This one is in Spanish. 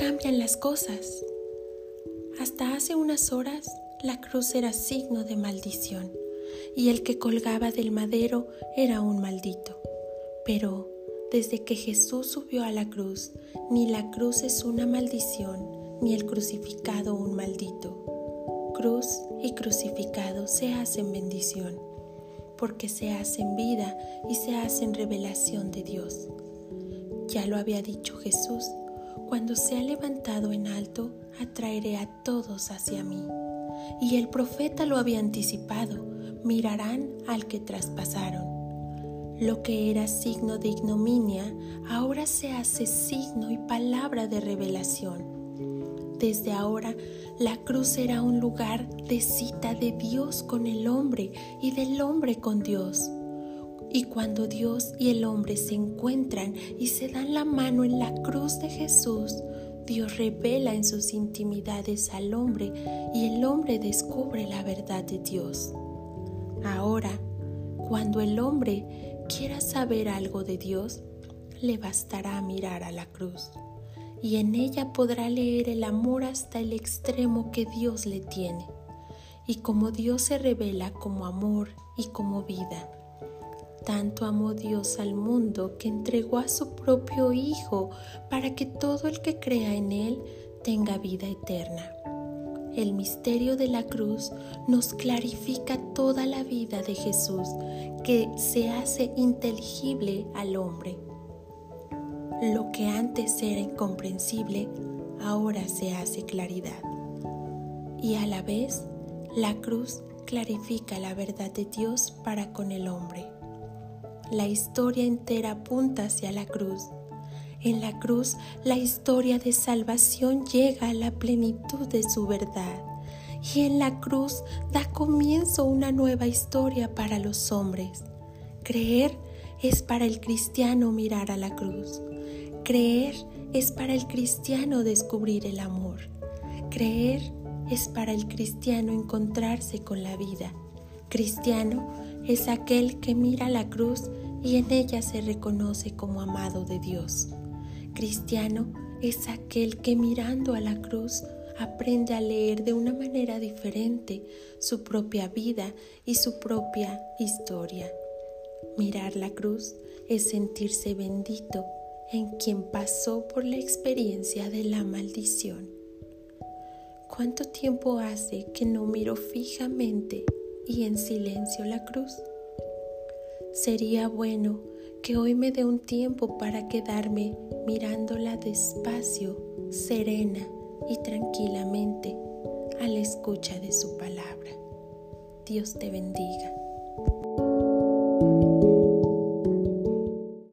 cambian las cosas. Hasta hace unas horas la cruz era signo de maldición y el que colgaba del madero era un maldito. Pero desde que Jesús subió a la cruz, ni la cruz es una maldición, ni el crucificado un maldito. Cruz y crucificado se hacen bendición, porque se hacen vida y se hacen revelación de Dios. Ya lo había dicho Jesús, cuando se ha levantado en alto, atraeré a todos hacia mí. Y el profeta lo había anticipado, mirarán al que traspasaron. Lo que era signo de ignominia ahora se hace signo y palabra de revelación. Desde ahora la cruz será un lugar de cita de Dios con el hombre y del hombre con Dios. Y cuando Dios y el hombre se encuentran y se dan la mano en la cruz de Jesús, Dios revela en sus intimidades al hombre y el hombre descubre la verdad de Dios. Ahora, cuando el hombre quiera saber algo de Dios, le bastará mirar a la cruz y en ella podrá leer el amor hasta el extremo que Dios le tiene y como Dios se revela como amor y como vida. Tanto amó Dios al mundo que entregó a su propio Hijo para que todo el que crea en Él tenga vida eterna. El misterio de la cruz nos clarifica toda la vida de Jesús que se hace inteligible al hombre. Lo que antes era incomprensible ahora se hace claridad. Y a la vez, la cruz clarifica la verdad de Dios para con el hombre. La historia entera apunta hacia la cruz en la cruz la historia de salvación llega a la plenitud de su verdad y en la cruz da comienzo una nueva historia para los hombres. Creer es para el cristiano mirar a la cruz. Creer es para el cristiano descubrir el amor. Creer es para el cristiano encontrarse con la vida. Cristiano es aquel que mira la cruz y en ella se reconoce como amado de Dios. Cristiano es aquel que mirando a la cruz aprende a leer de una manera diferente su propia vida y su propia historia. Mirar la cruz es sentirse bendito en quien pasó por la experiencia de la maldición. ¿Cuánto tiempo hace que no miro fijamente y en silencio la cruz? Sería bueno que hoy me dé un tiempo para quedarme mirándola despacio, serena y tranquilamente a la escucha de su palabra. Dios te bendiga.